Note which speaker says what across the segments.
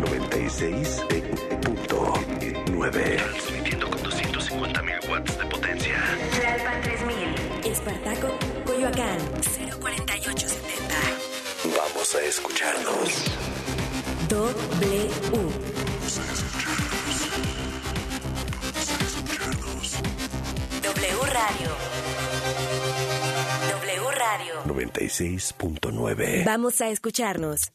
Speaker 1: 96.9.
Speaker 2: Transmitiendo con 250.000 watts de potencia.
Speaker 3: Tlalpan 3000. Espartaco, Coyoacán, 04870.
Speaker 1: Vamos a escucharnos.
Speaker 3: W. W Radio. W Radio.
Speaker 1: 96.9.
Speaker 3: Vamos a escucharnos.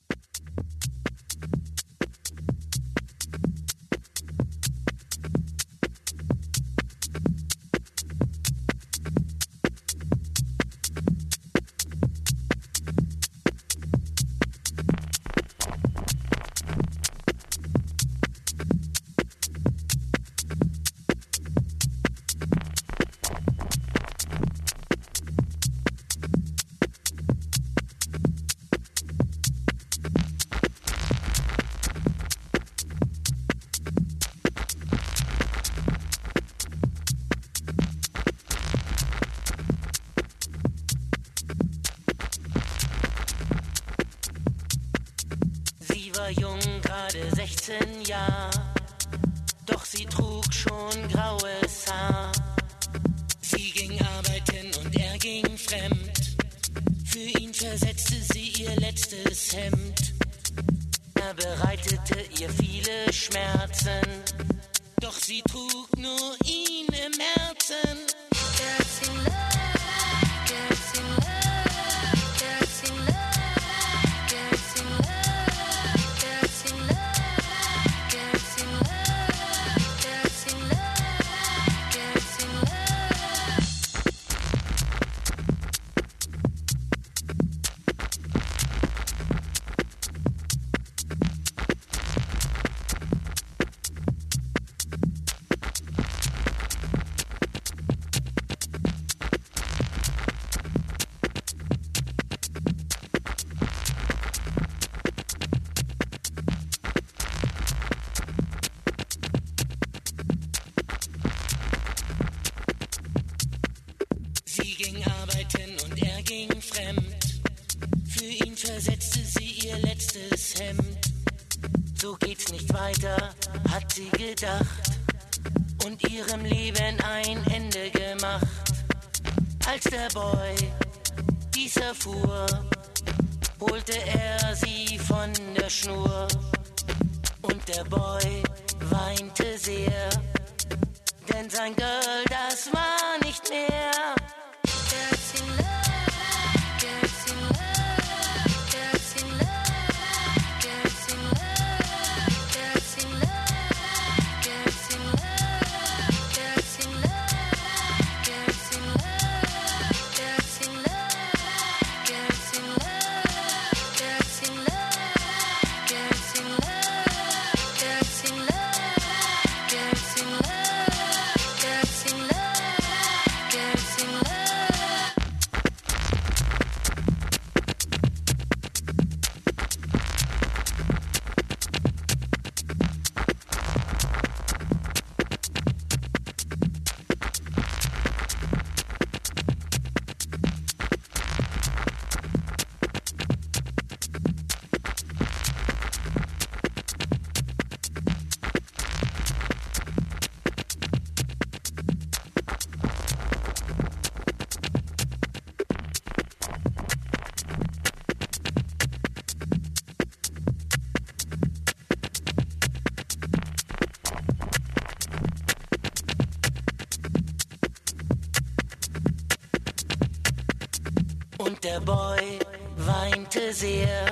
Speaker 4: Der Boy weinte sehr,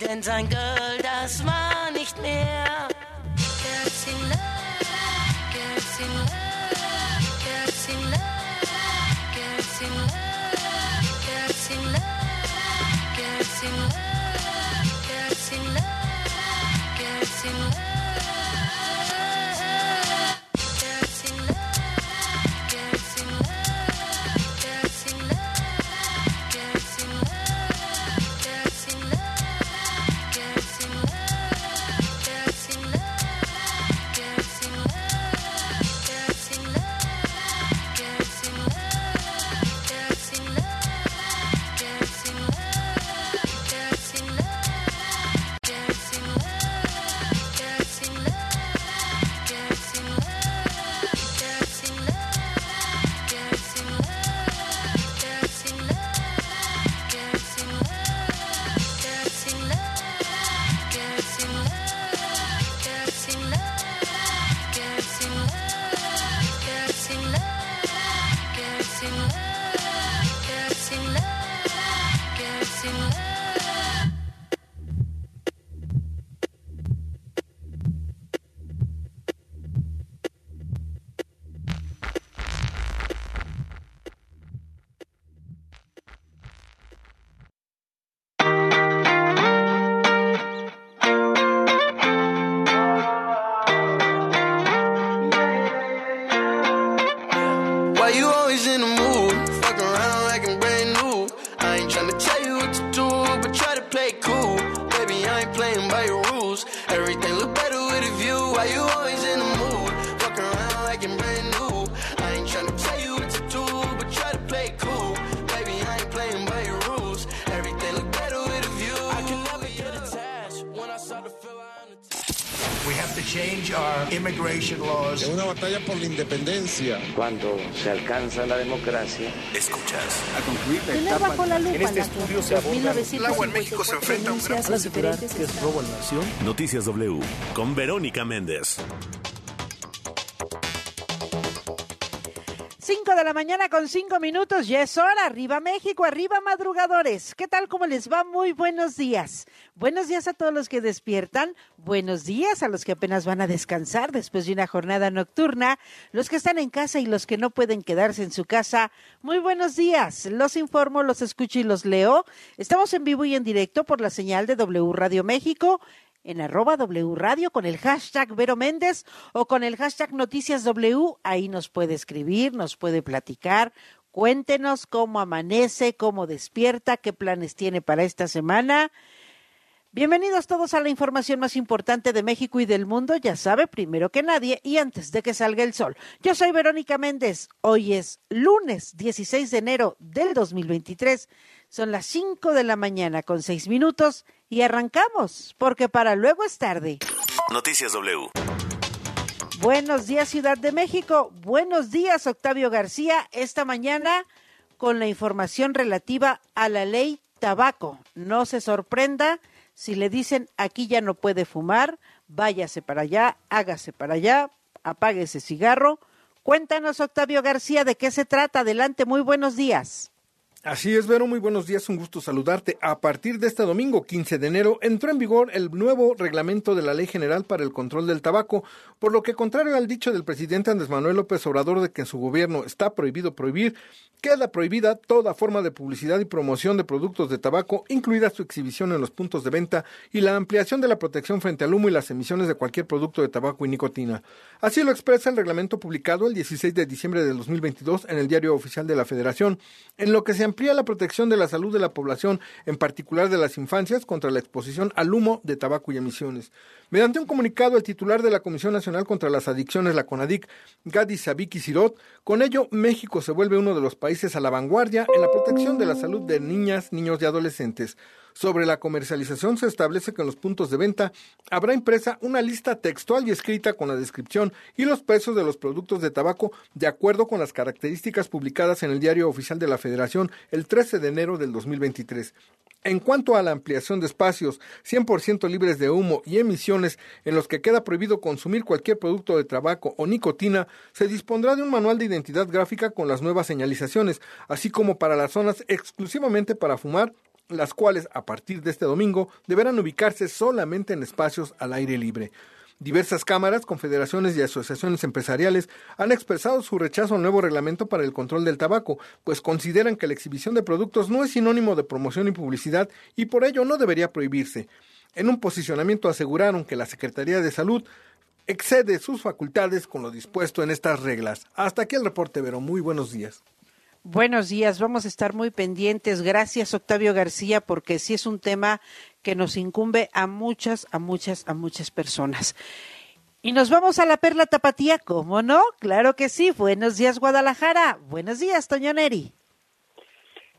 Speaker 4: denn sein Girl, das war nicht mehr. Girls in love, girls in love, girls in love, girls in love, girls in love, girls in love.
Speaker 5: Independencia.
Speaker 1: Cuando se alcanza la democracia, escuchas.
Speaker 6: Tener bajo la lupa
Speaker 7: En este estudio se aborda el agua en México se enfrenta a un gran
Speaker 6: los diferentes
Speaker 8: que es robo a la nación.
Speaker 9: Noticias W con Verónica Méndez.
Speaker 6: 5 de la mañana con 5 minutos, ya es hora. Arriba México, arriba madrugadores. ¿Qué tal? ¿Cómo les va? Muy buenos días. Buenos días a todos los que despiertan. Buenos días a los que apenas van a descansar después de una jornada nocturna. Los que están en casa y los que no pueden quedarse en su casa. Muy buenos días. Los informo, los escucho y los leo. Estamos en vivo y en directo por la señal de W Radio México en arroba W Radio con el hashtag Vero Méndez o con el hashtag Noticias W. Ahí nos puede escribir, nos puede platicar. Cuéntenos cómo amanece, cómo despierta, qué planes tiene para esta semana. Bienvenidos todos a la información más importante de México y del mundo, ya sabe, primero que nadie y antes de que salga el sol. Yo soy Verónica Méndez, hoy es lunes 16 de enero del 2023, son las 5 de la mañana con 6 minutos y arrancamos, porque para luego es tarde.
Speaker 9: Noticias W.
Speaker 6: Buenos días Ciudad de México, buenos días Octavio García, esta mañana con la información relativa a la ley tabaco. No se sorprenda si le dicen aquí ya no puede fumar, váyase para allá, hágase para allá, apague ese cigarro. Cuéntanos, Octavio García, de qué se trata. Adelante, muy buenos días.
Speaker 10: Así es, Vero, muy buenos días, un gusto saludarte. A partir de este domingo, 15 de enero, entró en vigor el nuevo reglamento de la Ley General para el Control del Tabaco, por lo que, contrario al dicho del presidente Andrés Manuel López Obrador de que en su gobierno está prohibido prohibir, queda prohibida toda forma de publicidad y promoción de productos de tabaco, incluida su exhibición en los puntos de venta y la ampliación de la protección frente al humo y las emisiones de cualquier producto de tabaco y nicotina. Así lo expresa el reglamento publicado el 16 de diciembre de 2022 en el Diario Oficial de la Federación, en lo que se la protección de la salud de la población, en particular de las infancias, contra la exposición al humo de tabaco y emisiones. Mediante un comunicado, el titular de la Comisión Nacional contra las Adicciones, la CONADIC, Gadi Sabiki Sirot, con ello México se vuelve uno de los países a la vanguardia en la protección de la salud de niñas, niños y adolescentes. Sobre la comercialización se establece que en los puntos de venta habrá impresa una lista textual y escrita con la descripción y los precios de los productos de tabaco de acuerdo con las características publicadas en el Diario Oficial de la Federación el 13 de enero del 2023. En cuanto a la ampliación de espacios 100% libres de humo y emisiones en los que queda prohibido consumir cualquier producto de tabaco o nicotina, se dispondrá de un manual de identidad gráfica con las nuevas señalizaciones, así como para las zonas exclusivamente para fumar las cuales a partir de este domingo deberán ubicarse solamente en espacios al aire libre. Diversas cámaras, confederaciones y asociaciones empresariales han expresado su rechazo al nuevo reglamento para el control del tabaco, pues consideran que la exhibición de productos no es sinónimo de promoción y publicidad y por ello no debería prohibirse. En un posicionamiento aseguraron que la Secretaría de Salud excede sus facultades con lo dispuesto en estas reglas. Hasta aquí el reporte, Vero. Muy buenos días.
Speaker 6: Buenos días, vamos a estar muy pendientes. Gracias, Octavio García, porque sí es un tema que nos incumbe a muchas, a muchas, a muchas personas. Y nos vamos a la Perla Tapatía, ¿cómo no? Claro que sí. Buenos días, Guadalajara. Buenos días, Toño Neri.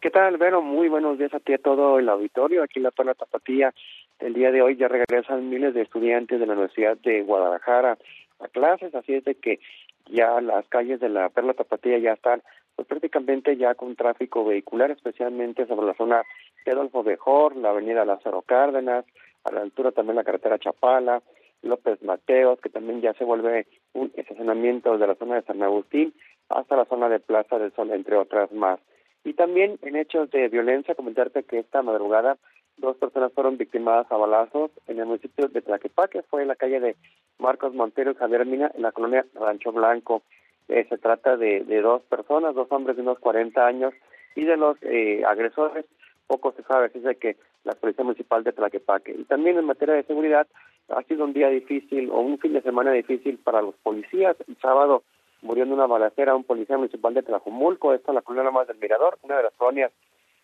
Speaker 11: ¿Qué tal, Vero? Muy buenos días a ti a todo el auditorio. Aquí en la Perla Tapatía, el día de hoy ya regresan miles de estudiantes de la Universidad de Guadalajara a clases, así es de que ya las calles de la Perla Tapatía ya están pues prácticamente ya con tráfico vehicular, especialmente sobre la zona de Adolfo Bejor, la avenida Lázaro Cárdenas, a la altura también la carretera Chapala, López Mateos, que también ya se vuelve un estacionamiento de la zona de San Agustín hasta la zona de Plaza del Sol, entre otras más. Y también en hechos de violencia, comentarte que esta madrugada dos personas fueron victimadas a balazos en el municipio de Tlaquepaque, fue en la calle de Marcos Montero y Javier Mina, en la colonia Rancho Blanco. Eh, se trata de, de, dos personas, dos hombres de unos 40 años, y de los eh, agresores, poco se sabe, así es que la Policía Municipal de Tlaquepaque. Y también en materia de seguridad, ha sido un día difícil o un fin de semana difícil para los policías. El sábado murió en una balacera un policía municipal de Tlajumulco, esto en la colonia más del Mirador, una de las colonias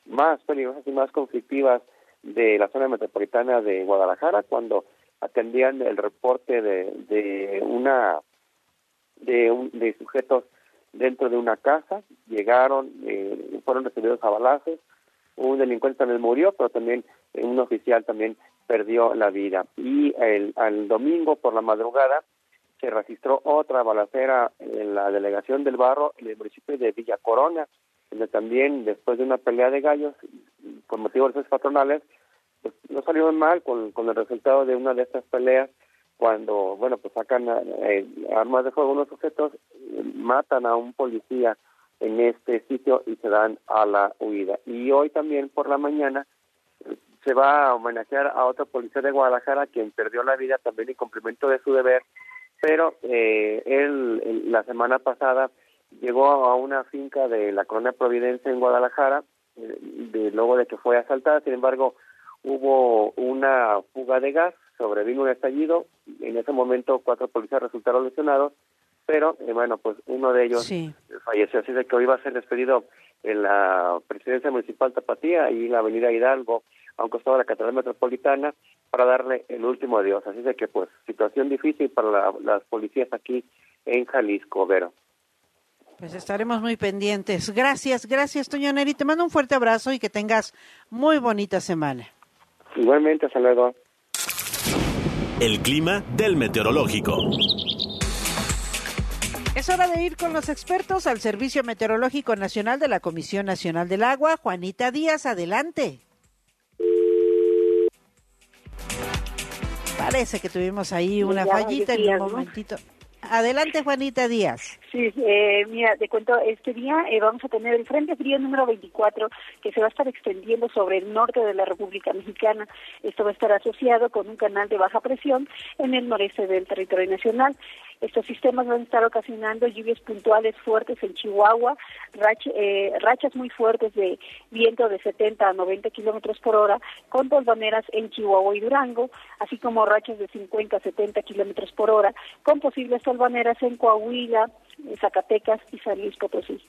Speaker 11: más peligrosas y más conflictivas de la zona metropolitana de Guadalajara cuando atendían el reporte de, de una de, un, de sujetos dentro de una casa, llegaron, eh, fueron recibidos a balazos, un delincuente también murió, pero también un oficial también perdió la vida. Y el, al domingo por la madrugada se registró otra balacera en la delegación del Barro, en el municipio de Villa Corona, donde también después de una pelea de gallos, por motivos de patronales, pues no salió mal con, con el resultado de una de estas peleas, cuando, bueno, pues sacan eh, armas de fuego unos sujetos, matan a un policía en este sitio y se dan a la huida. Y hoy también por la mañana se va a homenajear a otro policía de Guadalajara quien perdió la vida también en cumplimiento de su deber, pero eh, él la semana pasada llegó a una finca de la colonia Providencia en Guadalajara, eh, de, luego de que fue asaltada, sin embargo hubo una fuga de gas, sobrevino un estallido, en ese momento cuatro policías resultaron lesionados, pero eh, bueno, pues uno de ellos falleció, así de que hoy va a ser despedido en la presidencia municipal Tapatía y la avenida Hidalgo, a un costado de la Catedral Metropolitana, para darle el último adiós. Así de que pues situación difícil para las policías aquí en Jalisco, Vero.
Speaker 6: Pues estaremos muy pendientes. Gracias, gracias, Toño Neri. Te mando un fuerte abrazo y que tengas muy bonita semana.
Speaker 11: Igualmente, hasta luego.
Speaker 9: El clima del meteorológico.
Speaker 6: Es hora de ir con los expertos al Servicio Meteorológico Nacional de la Comisión Nacional del Agua. Juanita Díaz, adelante. Parece que tuvimos ahí una fallita en un momentito. Adelante, Juanita Díaz.
Speaker 8: Sí, eh, mira, te cuento, este día eh, vamos a tener el Frente Frío número 24 que se va a estar extendiendo sobre el norte de la República Mexicana. Esto va a estar asociado con un canal de baja presión en el noreste del territorio nacional. Estos sistemas van a estar ocasionando lluvias puntuales fuertes en Chihuahua, eh, rachas muy fuertes de viento de 70 a 90 kilómetros por hora, con tolvaneras en Chihuahua y Durango, así como rachas de 50 a 70 kilómetros por hora, con posibles tolvaneras en Coahuila, Zacatecas y San Luis Potosí.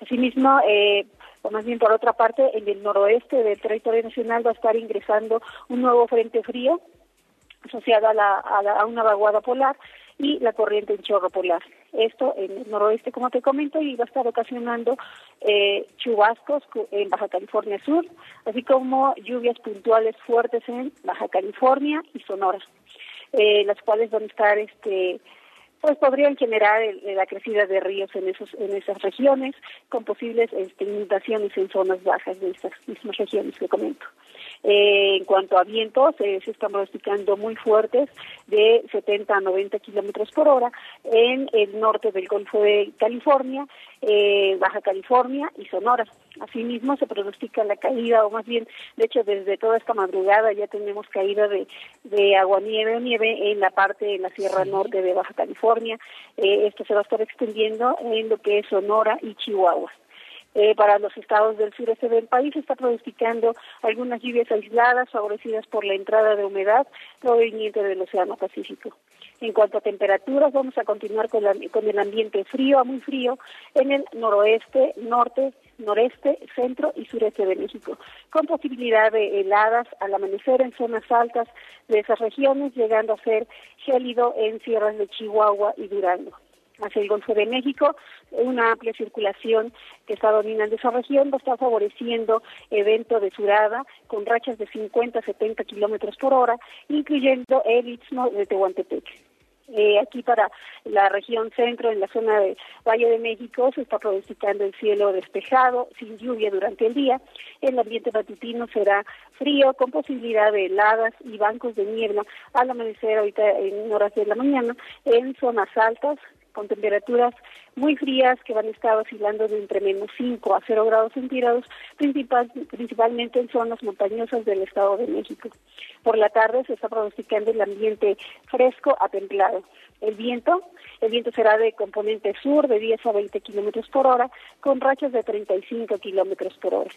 Speaker 8: Asimismo, eh, o más bien por otra parte, en el noroeste del territorio nacional va a estar ingresando un nuevo frente frío asociado a, la, a una vaguada polar y la corriente en chorro polar. Esto en el noroeste, como te comento, y va a estar ocasionando eh, chubascos en Baja California Sur, así como lluvias puntuales fuertes en Baja California y Sonora, eh, las cuales van a estar, este, pues podrían generar la crecida de ríos en esos en esas regiones, con posibles este, inundaciones en zonas bajas de estas mismas regiones que comento. Eh, en cuanto a vientos, eh, se están pronosticando muy fuertes de 70 a 90 kilómetros por hora en el norte del Golfo de California, eh, Baja California y Sonora. Asimismo, se pronostica la caída, o más bien, de hecho, desde toda esta madrugada ya tenemos caída de, de agua-nieve o nieve en la parte de la Sierra Norte de Baja California. esto se va a estar extendiendo en lo que es Sonora y Chihuahua. Eh, para los estados del sureste del país está pronosticando algunas lluvias aisladas favorecidas por la entrada de humedad proveniente del Océano Pacífico. En cuanto a temperaturas, vamos a continuar con, con el ambiente frío a muy frío en el noroeste, norte, noreste, centro y sureste de México, con posibilidad de heladas al amanecer en zonas altas de esas regiones, llegando a ser gélido en sierras de Chihuahua y Durango hacia el Golfo de México, una amplia circulación que está dominando esa región, va a estar favoreciendo evento de surada con rachas de 50 a 70 kilómetros por hora, incluyendo el istmo de Tehuantepec. Eh, aquí para la región centro, en la zona de Valle de México, se está pronosticando el cielo despejado, sin lluvia durante el día. El ambiente matutino será frío, con posibilidad de heladas y bancos de niebla al amanecer ahorita en horas de la mañana en zonas altas, con temperaturas muy frías que van a estar oscilando de entre menos 5 a 0 grados centígrados, principal, principalmente en zonas montañosas del Estado de México. Por la tarde se está pronosticando el ambiente fresco a templado. El viento, el viento será de componente sur de 10 a 20 kilómetros por hora, con rachas de 35 kilómetros por hora.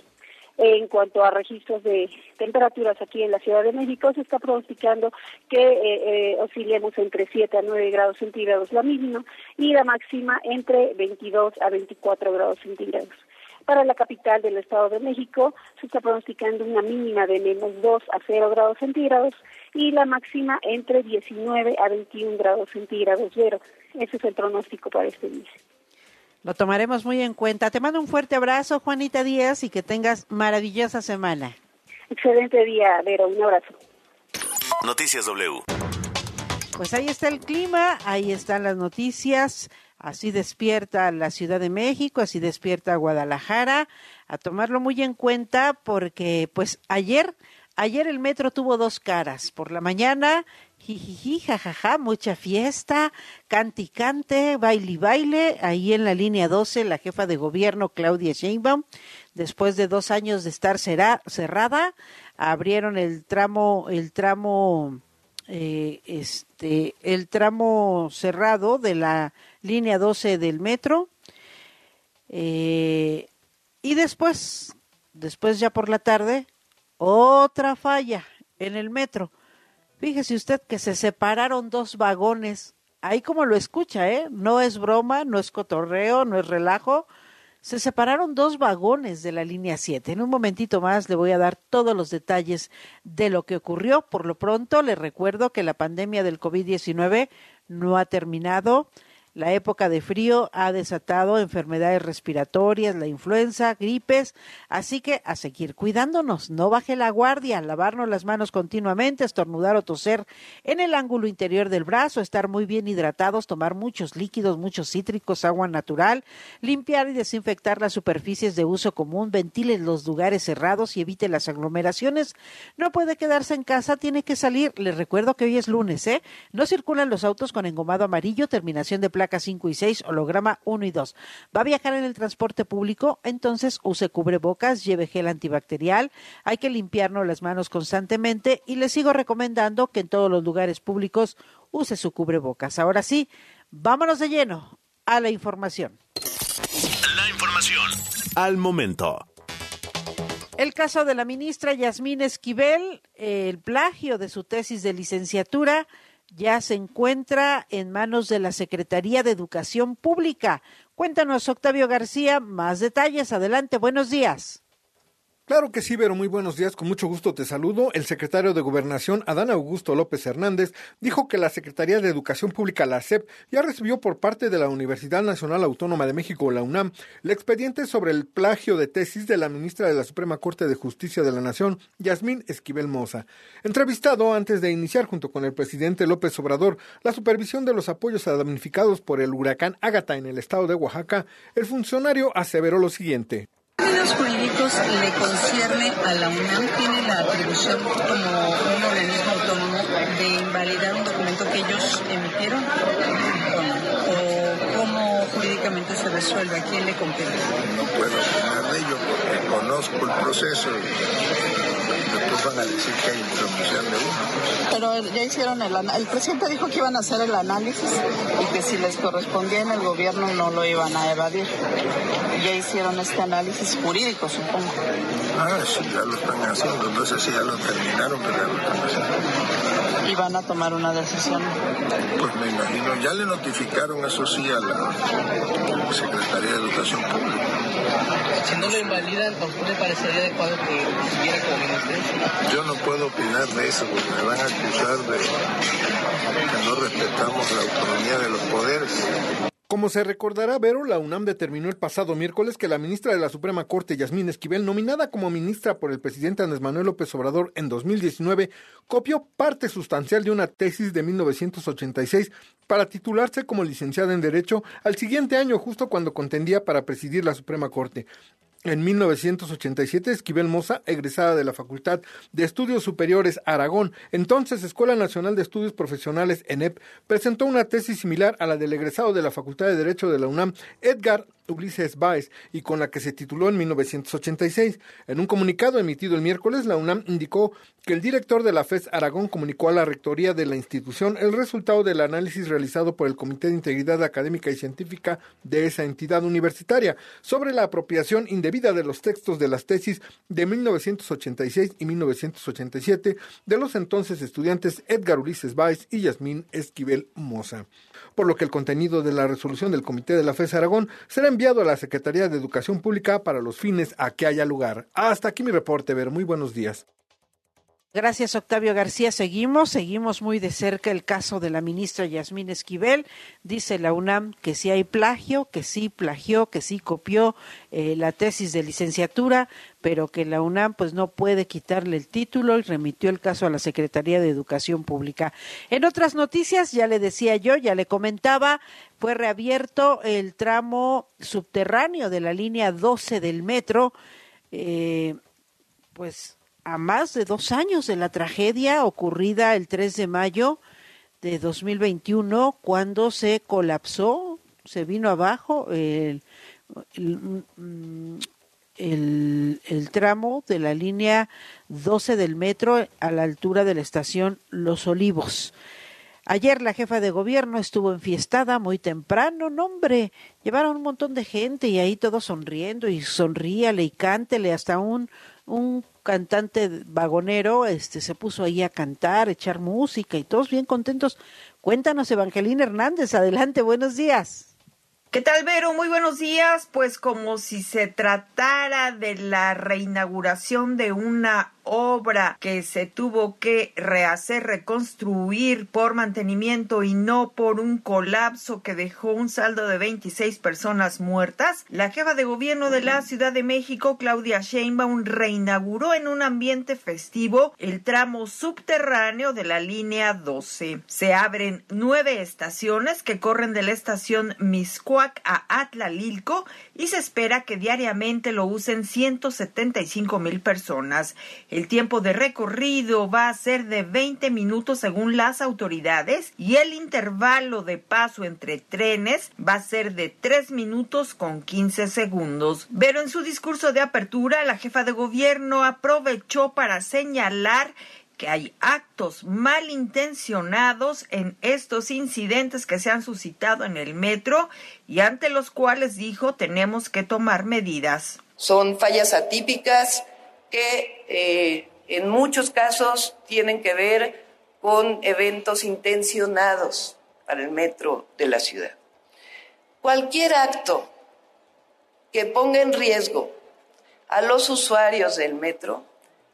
Speaker 8: En cuanto a registros de temperaturas aquí en la Ciudad de México, se está pronosticando que eh, eh, oscilemos entre 7 a 9 grados centígrados la mínima y la máxima entre 22 a 24 grados centígrados. Para la capital del Estado de México se está pronosticando una mínima de menos 2 a 0 grados centígrados y la máxima entre 19 a 21 grados centígrados. Pero ese es el pronóstico para este día.
Speaker 6: Lo tomaremos muy en cuenta. Te mando un fuerte abrazo, Juanita Díaz, y que tengas maravillosa semana.
Speaker 8: Excelente día, Vero. Un abrazo.
Speaker 9: Noticias W.
Speaker 6: Pues ahí está el clima, ahí están las noticias. Así despierta la Ciudad de México, así despierta Guadalajara. A tomarlo muy en cuenta porque, pues, ayer, ayer el metro tuvo dos caras. Por la mañana jijiji, jajaja, mucha fiesta, cante cante, baile y baile, ahí en la línea 12, la jefa de gobierno Claudia Sheinbaum, después de dos años de estar cerrada, abrieron el tramo, el tramo, eh, este, el tramo cerrado de la línea 12 del metro, eh, y después, después ya por la tarde, otra falla en el metro Fíjese usted que se separaron dos vagones. Ahí como lo escucha, ¿eh? No es broma, no es cotorreo, no es relajo. Se separaron dos vagones de la línea 7. En un momentito más le voy a dar todos los detalles de lo que ocurrió. Por lo pronto, le recuerdo que la pandemia del COVID-19 no ha terminado. La época de frío ha desatado enfermedades respiratorias, la influenza, gripes, así que a seguir cuidándonos, no baje la guardia, lavarnos las manos continuamente, estornudar o toser en el ángulo interior del brazo, estar muy bien hidratados, tomar muchos líquidos, muchos cítricos, agua natural, limpiar y desinfectar las superficies de uso común, ventile los lugares cerrados y evite las aglomeraciones. No puede quedarse en casa, tiene que salir. Les recuerdo que hoy es lunes, ¿eh? No circulan los autos con engomado amarillo, terminación de placa 5 y 6, holograma 1 y 2. Va a viajar en el transporte público, entonces use cubrebocas, lleve gel antibacterial, hay que limpiarnos las manos constantemente y le sigo recomendando que en todos los lugares públicos use su cubrebocas. Ahora sí, vámonos de lleno a la información.
Speaker 9: La información al momento.
Speaker 6: El caso de la ministra Yasmín Esquivel, el plagio de su tesis de licenciatura, ya se encuentra en manos de la Secretaría de Educación Pública. Cuéntanos, Octavio García, más detalles. Adelante, buenos días.
Speaker 10: Claro que sí, pero muy buenos días, con mucho gusto te saludo. El secretario de Gobernación, Adán Augusto López Hernández, dijo que la Secretaría de Educación Pública, la SEP, ya recibió por parte de la Universidad Nacional Autónoma de México, la UNAM, el expediente sobre el plagio de tesis de la ministra de la Suprema Corte de Justicia de la Nación, Yasmín Esquivel Moza. Entrevistado antes de iniciar junto con el presidente López Obrador la supervisión de los apoyos a damnificados por el huracán Ágata en el estado de Oaxaca, el funcionario aseveró lo siguiente.
Speaker 12: Términos jurídicos le concierne a la UNAM, tiene la atribución como un organismo autónomo de invalidar un documento que ellos emitieron se resuelve, a quién le compete.
Speaker 13: No puedo opinar de ello porque conozco el proceso después van a decir que hay intromisión de uno.
Speaker 12: Pero ya hicieron el el presidente dijo que iban a hacer el análisis y que si les correspondía en el gobierno no lo iban a evadir. Ya hicieron este análisis jurídico, supongo.
Speaker 13: Ah, sí, ya lo están haciendo. No sé si ya lo terminaron, pero ya lo están haciendo.
Speaker 12: ¿Y van a tomar una decisión?
Speaker 13: Pues me imagino, ya le notificaron eso sí a la Secretaría de Educación Pública.
Speaker 14: Si no lo invalidan, ¿a usted le parecería adecuado que siguiera como ministro?
Speaker 13: Yo no puedo opinar de eso porque me van a acusar de que no respetamos la autonomía de los poderes.
Speaker 10: Como se recordará, Vero, la UNAM determinó el pasado miércoles que la ministra de la Suprema Corte, Yasmín Esquivel, nominada como ministra por el presidente Andrés Manuel López Obrador en 2019, copió parte sustancial de una tesis de 1986 para titularse como licenciada en Derecho al siguiente año, justo cuando contendía para presidir la Suprema Corte. En 1987, Esquivel Moza, egresada de la Facultad de Estudios Superiores Aragón, entonces Escuela Nacional de Estudios Profesionales ENEP, presentó una tesis similar a la del egresado de la Facultad de Derecho de la UNAM, Edgar Ulises Báez, y con la que se tituló en 1986. En un comunicado emitido el miércoles, la UNAM indicó que el director de la FES Aragón comunicó a la rectoría de la institución el resultado del análisis realizado por el Comité de Integridad Académica y Científica de esa entidad universitaria sobre la apropiación indebida de los textos de las tesis de 1986 y 1987 de los entonces estudiantes Edgar Ulises Báez y Yasmín Esquivel Moza por lo que el contenido de la resolución del Comité de la FES Aragón será enviado a la Secretaría de Educación Pública para los fines a que haya lugar. Hasta aquí mi reporte, Ver. Muy buenos días.
Speaker 6: Gracias, Octavio García. Seguimos, seguimos muy de cerca el caso de la ministra Yasmín Esquivel. Dice la UNAM que sí hay plagio, que sí plagió, que sí copió eh, la tesis de licenciatura, pero que la UNAM pues no puede quitarle el título y remitió el caso a la Secretaría de Educación Pública. En otras noticias, ya le decía yo, ya le comentaba, fue reabierto el tramo subterráneo de la línea 12 del metro. Eh, pues a más de dos años de la tragedia ocurrida el 3 de mayo de 2021, cuando se colapsó, se vino abajo el, el, el, tramo de la línea 12 del metro a la altura de la estación Los Olivos. Ayer la jefa de gobierno estuvo enfiestada muy temprano, no hombre, llevaron un montón de gente y ahí todos sonriendo y sonríale y cántele hasta un, un cantante vagonero este se puso ahí a cantar, echar música y todos bien contentos. Cuéntanos, Evangelina Hernández, adelante, buenos días.
Speaker 15: ¿Qué tal, Vero? Muy buenos días. Pues como si se tratara de la reinauguración de una obra que se tuvo que rehacer, reconstruir por mantenimiento y no por un colapso que dejó un saldo de 26 personas muertas, la jefa de gobierno de la Ciudad de México, Claudia Sheinbaum, reinauguró en un ambiente festivo el tramo subterráneo de la línea 12. Se abren nueve estaciones que corren de la estación Miscuac a Atlalilco y se espera que diariamente lo usen 175 mil personas. El tiempo de recorrido va a ser de 20 minutos según las autoridades y el intervalo de paso entre trenes va a ser de 3 minutos con 15 segundos. Pero en su discurso de apertura, la jefa de gobierno aprovechó para señalar que hay actos malintencionados en estos incidentes que se han suscitado en el metro y ante los cuales dijo tenemos que tomar medidas.
Speaker 16: Son fallas atípicas que eh, en muchos casos tienen que ver con eventos intencionados para el metro de la ciudad. Cualquier acto que ponga en riesgo a los usuarios del metro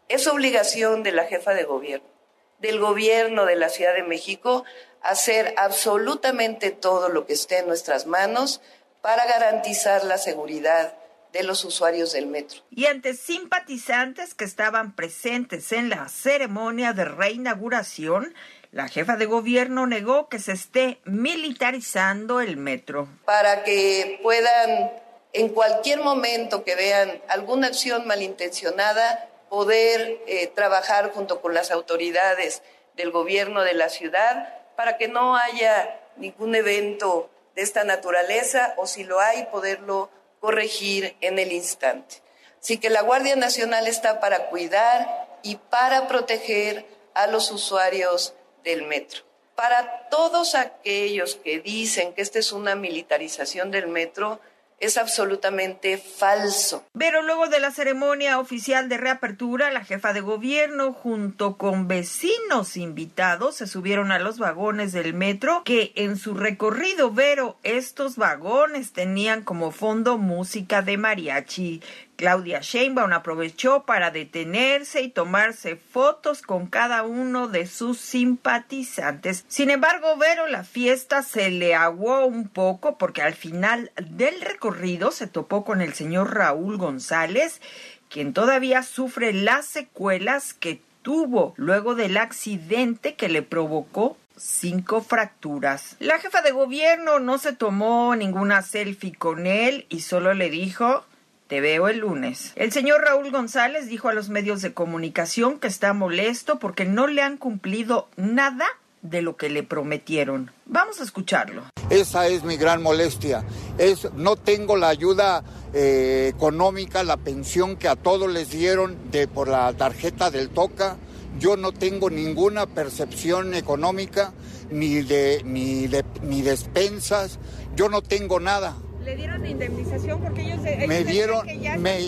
Speaker 16: es obligación de la jefa de gobierno, del gobierno de la Ciudad de México, hacer absolutamente todo lo que esté en nuestras manos para garantizar la seguridad de los usuarios del metro.
Speaker 15: Y ante simpatizantes que estaban presentes en la ceremonia de reinauguración, la jefa de gobierno negó que se esté militarizando el metro.
Speaker 16: Para que puedan, en cualquier momento que vean alguna acción malintencionada, poder eh, trabajar junto con las autoridades del gobierno de la ciudad para que no haya ningún evento de esta naturaleza o si lo hay, poderlo corregir en el instante. Así que la Guardia Nacional está para cuidar y para proteger a los usuarios del metro. Para todos aquellos que dicen que esta es una militarización del metro, es absolutamente falso.
Speaker 15: Pero luego de la ceremonia oficial de reapertura, la jefa de gobierno junto con vecinos invitados se subieron a los vagones del metro que en su recorrido, Vero, estos vagones tenían como fondo música de mariachi. Claudia Sheinbaum aprovechó para detenerse y tomarse fotos con cada uno de sus simpatizantes. Sin embargo, Vero, la fiesta se le aguó un poco porque al final del recorrido se topó con el señor Raúl González, quien todavía sufre las secuelas que tuvo luego del accidente que le provocó cinco fracturas. La jefa de gobierno no se tomó ninguna selfie con él y solo le dijo te veo el lunes. El señor Raúl González dijo a los medios de comunicación que está molesto porque no le han cumplido nada de lo que le prometieron. Vamos a escucharlo.
Speaker 17: Esa es mi gran molestia. Es no tengo la ayuda eh, económica, la pensión que a todos les dieron de por la tarjeta del Toca. Yo no tengo ninguna percepción económica ni de ni de ni despensas. Yo no tengo nada
Speaker 15: le dieron indemnización porque ellos,
Speaker 17: me dieron me,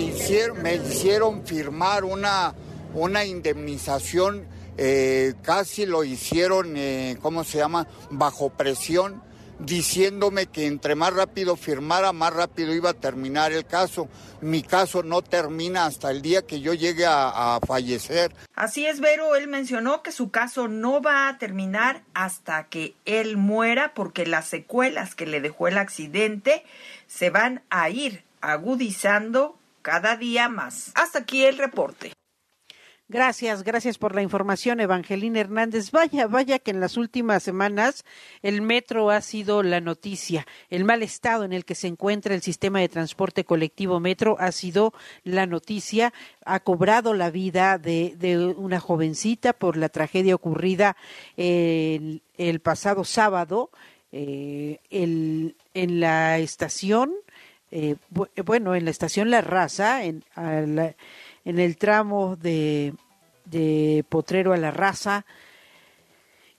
Speaker 17: hicieron me hicieron firmar una una indemnización eh, casi lo hicieron eh, cómo se llama bajo presión diciéndome que entre más rápido firmara, más rápido iba a terminar el caso. Mi caso no termina hasta el día que yo llegue a, fallecer.
Speaker 15: Así es, Vero, él mencionó que su caso no va a terminar hasta que él muera porque las secuelas que le dejó el accidente se van a ir agudizando cada día más. Hasta aquí el reporte.
Speaker 6: Gracias, gracias por la información, Evangelina Hernández. Vaya, vaya que en las últimas semanas el metro ha sido la noticia. El mal estado en el que se encuentra el sistema de transporte colectivo metro ha sido la noticia. Ha cobrado la vida de, de una jovencita por la tragedia ocurrida el, el pasado sábado eh, el, en la estación, eh, bueno, en la estación La Raza, en, a la, en el tramo de, de Potrero a la Raza.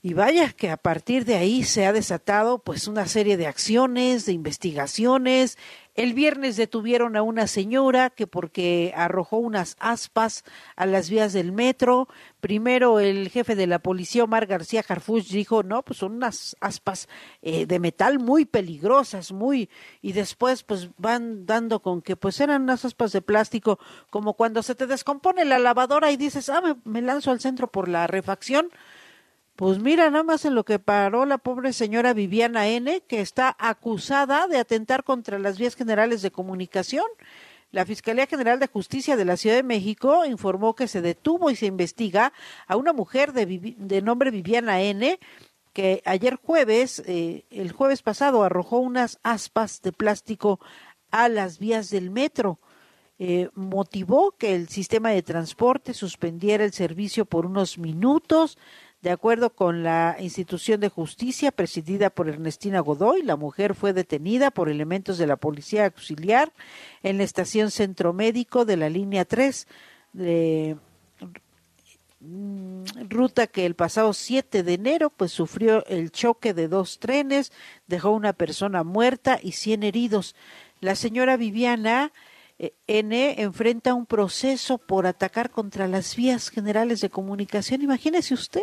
Speaker 6: Y vaya que a partir de ahí se ha desatado pues una serie de acciones, de investigaciones. El viernes detuvieron a una señora que porque arrojó unas aspas a las vías del metro. Primero el jefe de la policía, Omar García Harfuch, dijo, no, pues son unas aspas eh, de metal muy peligrosas, muy... Y después pues van dando con que pues eran unas aspas de plástico, como cuando se te descompone la lavadora y dices, ah, me, me lanzo al centro por la refacción. Pues mira, nada más en lo que paró la pobre señora Viviana N., que está acusada de atentar contra las vías generales de comunicación. La Fiscalía General de Justicia de la Ciudad de México informó que se detuvo y se investiga a una mujer de, nombre Viviana N., que ayer jueves, eh, el jueves pasado, arrojó unas aspas de plástico a las vías del metro. Eh, motivó que el sistema de transporte suspendiera el servicio por unos minutos. De acuerdo con la institución de justicia presidida por Ernestina Godoy, la mujer fue detenida por elementos de la policía auxiliar en la estación Centro Médico de la línea 3 de ruta que el pasado 7 de enero pues sufrió el choque de dos trenes, dejó una persona muerta y 100 heridos. La señora Viviana N enfrenta un proceso por atacar contra las vías generales de comunicación. Imagínese usted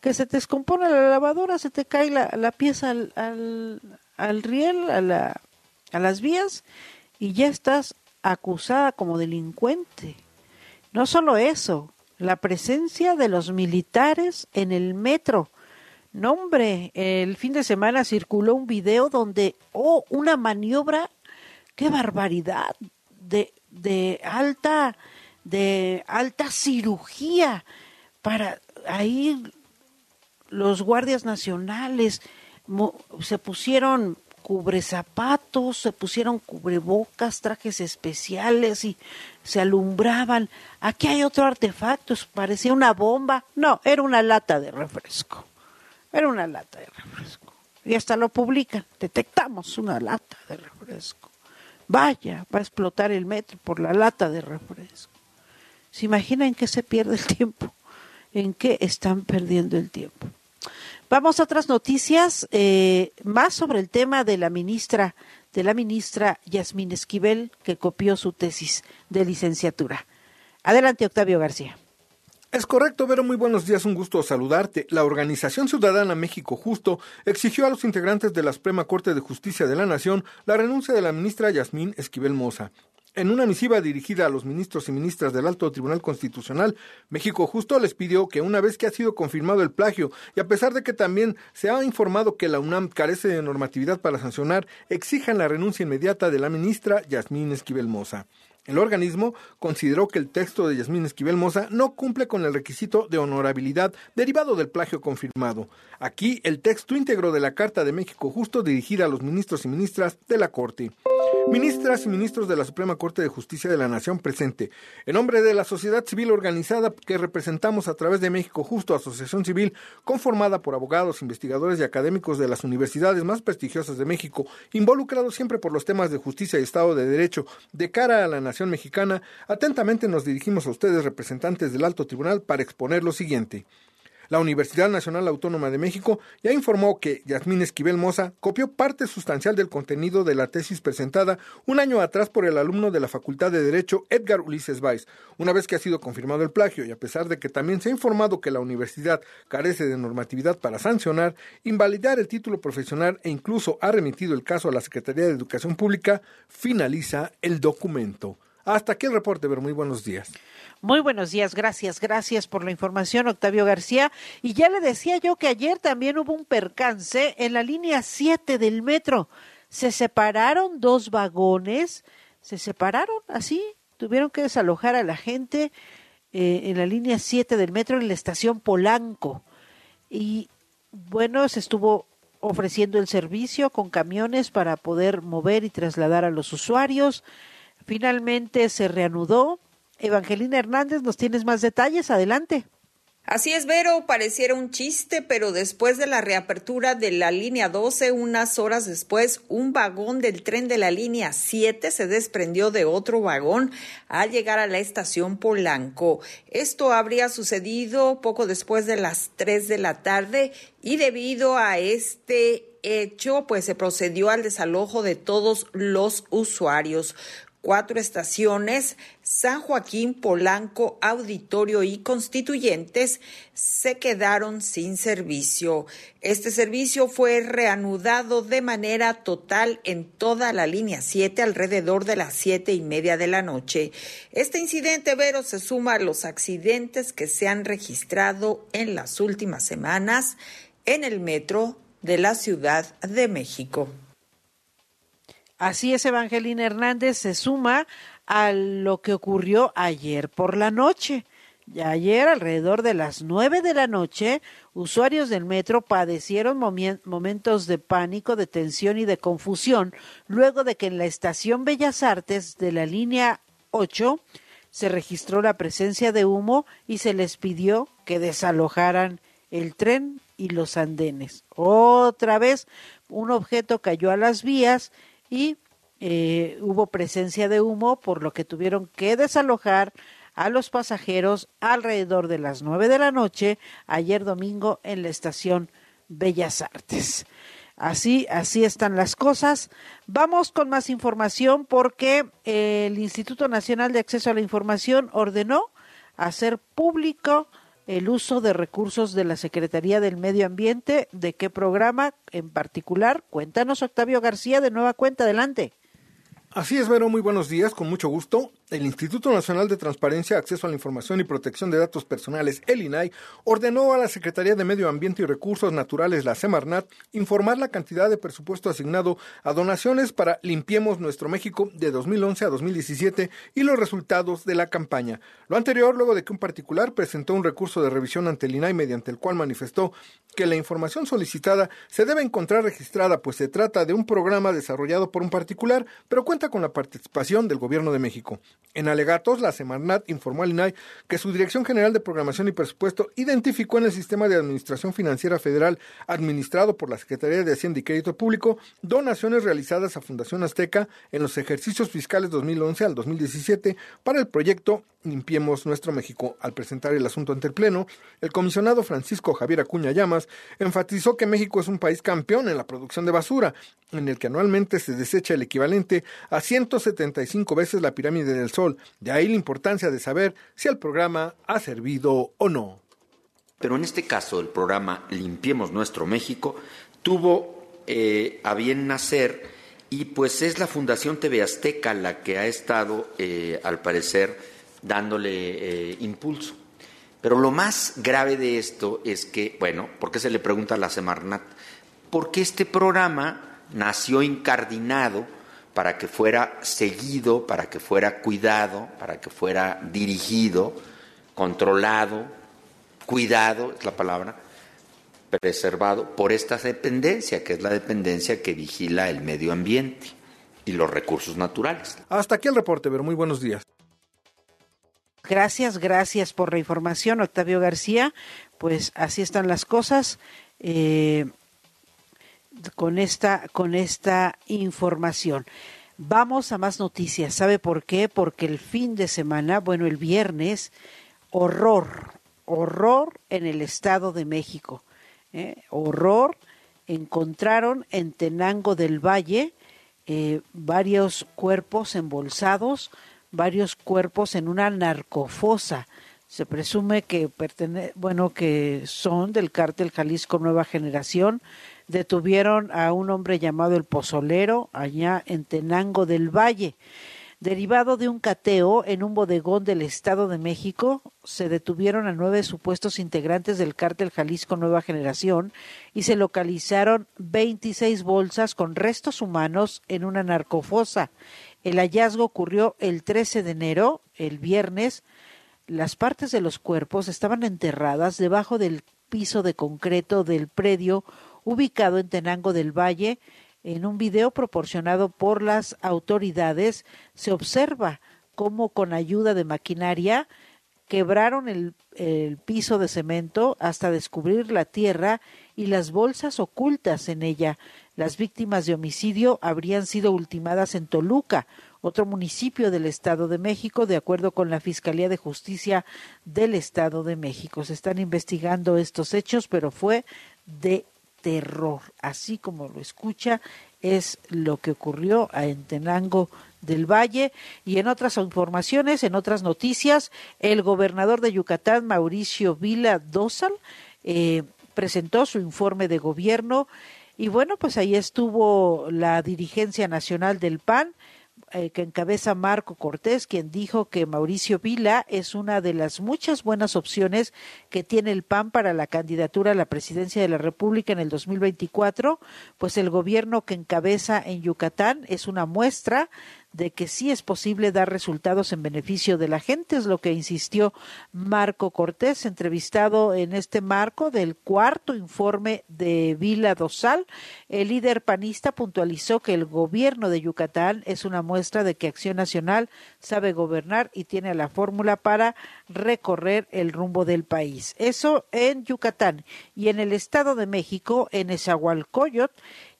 Speaker 6: que se te descompone la lavadora, se te cae la, la pieza al, al, al riel, a, la, a las vías, y ya estás acusada como delincuente. No solo eso, la presencia de los militares en el metro. No, hombre, el fin de semana circuló un video donde, oh, una maniobra qué barbaridad de, alta de alta cirugía para ahí los guardias nacionales se pusieron cubrezapatos, se pusieron cubrebocas, trajes especiales y se alumbraban. Aquí hay otro artefacto, parecía una bomba. No, era una lata de refresco. Era una lata de refresco. Y hasta lo publican. Detectamos una lata de refresco. Vaya, va a explotar el metro por la lata de refresco. ¿Se imaginan en qué se pierde el tiempo? ¿En qué están perdiendo el tiempo? Vamos a otras noticias, eh, más sobre el tema de la ministra, de la ministra Yasmín Esquivel, que copió su tesis de licenciatura. Adelante, Octavio García.
Speaker 10: Es correcto, Vero, muy buenos días, un gusto saludarte. La Organización Ciudadana México Justo exigió a los integrantes de la Suprema Corte de Justicia de la Nación la renuncia de la ministra Yasmín Esquivel Moza. En una misiva dirigida a los ministros y ministras del Alto Tribunal Constitucional, México Justo les pidió que una vez que ha sido confirmado el plagio y a pesar de que también se ha informado que la UNAM carece de normatividad para sancionar, exijan la renuncia inmediata de la ministra Yasmín Esquivel Moza. El organismo consideró que el texto de Yasmín Esquivel Moza no cumple con el requisito de honorabilidad derivado del plagio confirmado. Aquí el texto íntegro de la Carta de México Justo dirigida a los ministros y ministras de la Corte. Ministras y ministros de la Suprema Corte de Justicia de la Nación presente, en nombre de la sociedad civil organizada que representamos a través de México Justo, asociación civil conformada por abogados, investigadores y académicos de las universidades más prestigiosas de México, involucrados siempre por los temas de justicia y Estado de Derecho de cara a la nación mexicana, atentamente nos dirigimos a ustedes representantes del alto tribunal para exponer lo siguiente. La Universidad Nacional Autónoma de México ya informó que Yasmín Esquivel Moza copió parte sustancial del contenido de la tesis presentada un año atrás por el alumno de la Facultad de Derecho Edgar Ulises Weiss. Una vez que ha sido confirmado el plagio y a pesar de que también se ha informado que la universidad carece de normatividad para sancionar, invalidar el título profesional e incluso ha remitido el caso a la Secretaría de Educación Pública, finaliza el documento. Hasta aquí el reporte, pero muy buenos días.
Speaker 6: Muy buenos días, gracias, gracias por la información, Octavio García. Y ya le decía yo que ayer también hubo un percance en la línea 7 del metro. Se separaron dos vagones, se separaron así, tuvieron que desalojar a la gente eh, en la línea 7 del metro en la estación Polanco. Y bueno, se estuvo ofreciendo el servicio con camiones para poder mover y trasladar a los usuarios. Finalmente se reanudó Evangelina Hernández, nos tienes más detalles. Adelante.
Speaker 15: Así es, Vero, pareciera un chiste, pero después de la reapertura de la línea 12, unas horas después, un vagón del tren de la línea 7 se desprendió de otro vagón al llegar a la estación Polanco. Esto habría sucedido poco después de las 3 de la tarde y debido a este hecho, pues se procedió al desalojo de todos los usuarios cuatro estaciones, San Joaquín, Polanco, Auditorio y Constituyentes, se quedaron sin servicio. Este servicio fue reanudado de manera total en toda la línea 7 alrededor de las siete y media de la noche. Este incidente, Vero, se suma a los accidentes que se han registrado en las últimas semanas en el metro de la Ciudad de México.
Speaker 6: Así es, Evangelina Hernández se suma a lo que ocurrió ayer por la noche. Ayer, alrededor de las nueve de la noche, usuarios del metro padecieron momentos de pánico, de tensión y de confusión luego de que en la estación Bellas Artes de la línea 8 se registró la presencia de humo y se les pidió que desalojaran el tren y los andenes. Otra vez, un objeto cayó a las vías y eh, hubo presencia de humo, por lo que tuvieron que desalojar a los pasajeros alrededor de las nueve de la noche ayer domingo en la estación Bellas Artes. Así, así están las cosas. Vamos con más información porque el Instituto Nacional de Acceso a la Información ordenó hacer público el uso de recursos de la Secretaría del Medio Ambiente. ¿De qué programa en particular? Cuéntanos, Octavio García, de nueva cuenta. Adelante.
Speaker 10: Así es, Vero, muy buenos días, con mucho gusto el Instituto Nacional de Transparencia, Acceso a la Información y Protección de Datos Personales, el INAI, ordenó a la Secretaría de Medio Ambiente y Recursos Naturales, la Semarnat, informar la cantidad de presupuesto asignado a donaciones para Limpiemos Nuestro México de 2011 a 2017 y los resultados de la campaña. Lo anterior, luego de que un particular presentó un recurso de revisión ante el INAI mediante el cual manifestó que la información solicitada se debe encontrar registrada, pues se trata de un programa desarrollado por un particular, pero cuenta con la participación del Gobierno de México. En alegatos, la Semarnat informó al INAI que su Dirección General de Programación y Presupuesto identificó en el Sistema de Administración Financiera Federal administrado por la Secretaría de Hacienda y Crédito Público donaciones realizadas a Fundación Azteca en los ejercicios fiscales 2011 al 2017 para el proyecto Limpiemos Nuestro México. Al presentar el asunto ante el Pleno, el comisionado Francisco Javier Acuña Llamas enfatizó que México es un país campeón en la producción de basura, en el que anualmente se desecha el equivalente a 175 veces la pirámide del Sol. De ahí la importancia de saber si el programa ha servido o no.
Speaker 18: Pero en este caso, el programa Limpiemos Nuestro México tuvo eh, a bien nacer y pues es la Fundación TV Azteca la que ha estado, eh, al parecer, dándole eh, impulso. Pero lo más grave de esto es que, bueno, ¿por qué se le pregunta a la Semarnat? Porque este programa nació incardinado para que fuera seguido, para que fuera cuidado, para que fuera dirigido, controlado, cuidado, es la palabra, preservado por esta dependencia, que es la dependencia que vigila el medio ambiente y los recursos naturales.
Speaker 10: Hasta aquí el reporte, pero muy buenos días.
Speaker 6: Gracias, gracias por la información, Octavio García. Pues así están las cosas. Eh, con esta, con esta información. Vamos a más noticias. ¿Sabe por qué? Porque el fin de semana, bueno, el viernes, horror, horror en el Estado de México. ¿eh? Horror. Encontraron en Tenango del Valle eh, varios cuerpos embolsados, varios cuerpos en una narcofosa. Se presume que pertene bueno que son del cártel Jalisco Nueva Generación. Detuvieron a un hombre llamado el Pozolero allá en Tenango del Valle. Derivado de un cateo en un bodegón del Estado de México, se detuvieron a nueve supuestos integrantes del cártel Jalisco Nueva Generación y se localizaron 26 bolsas con restos humanos en una narcofosa. El hallazgo ocurrió el 13 de enero, el viernes. Las partes de los cuerpos estaban enterradas debajo del piso de concreto del predio ubicado en Tenango del Valle, en un video proporcionado por las autoridades se observa cómo con ayuda de maquinaria quebraron el, piso de cemento hasta descubrir la tierra y las bolsas ocultas en ella. Las víctimas de homicidio habrían sido ultimadas en Toluca, otro municipio del Estado de México, de acuerdo con la Fiscalía de Justicia del Estado de México. Se están investigando estos hechos, pero fue de terror, así como lo escucha, es lo que ocurrió en Tenango del Valle. Y en otras informaciones, en otras noticias, el gobernador de Yucatán, Mauricio Vila Dosal, eh, presentó su informe de gobierno. Y bueno, pues ahí estuvo la dirigencia nacional del PAN, eh, que encabeza Marco Cortés, quien dijo que Mauricio Vila es una de las muchas buenas opciones que tiene el PAN para la candidatura a la presidencia de la República en el 2024, pues el gobierno que encabeza en Yucatán es una muestra de que sí es posible dar resultados en beneficio de la gente, es lo que insistió Marco Cortés, entrevistado en este marco del cuarto informe de Vila Dosal. El líder panista puntualizó que el gobierno de Yucatán es una muestra de que Acción Nacional sabe gobernar y tiene la fórmula para recorrer el rumbo del país. Eso en Yucatán y en el Estado de México, en Esahualcoyot,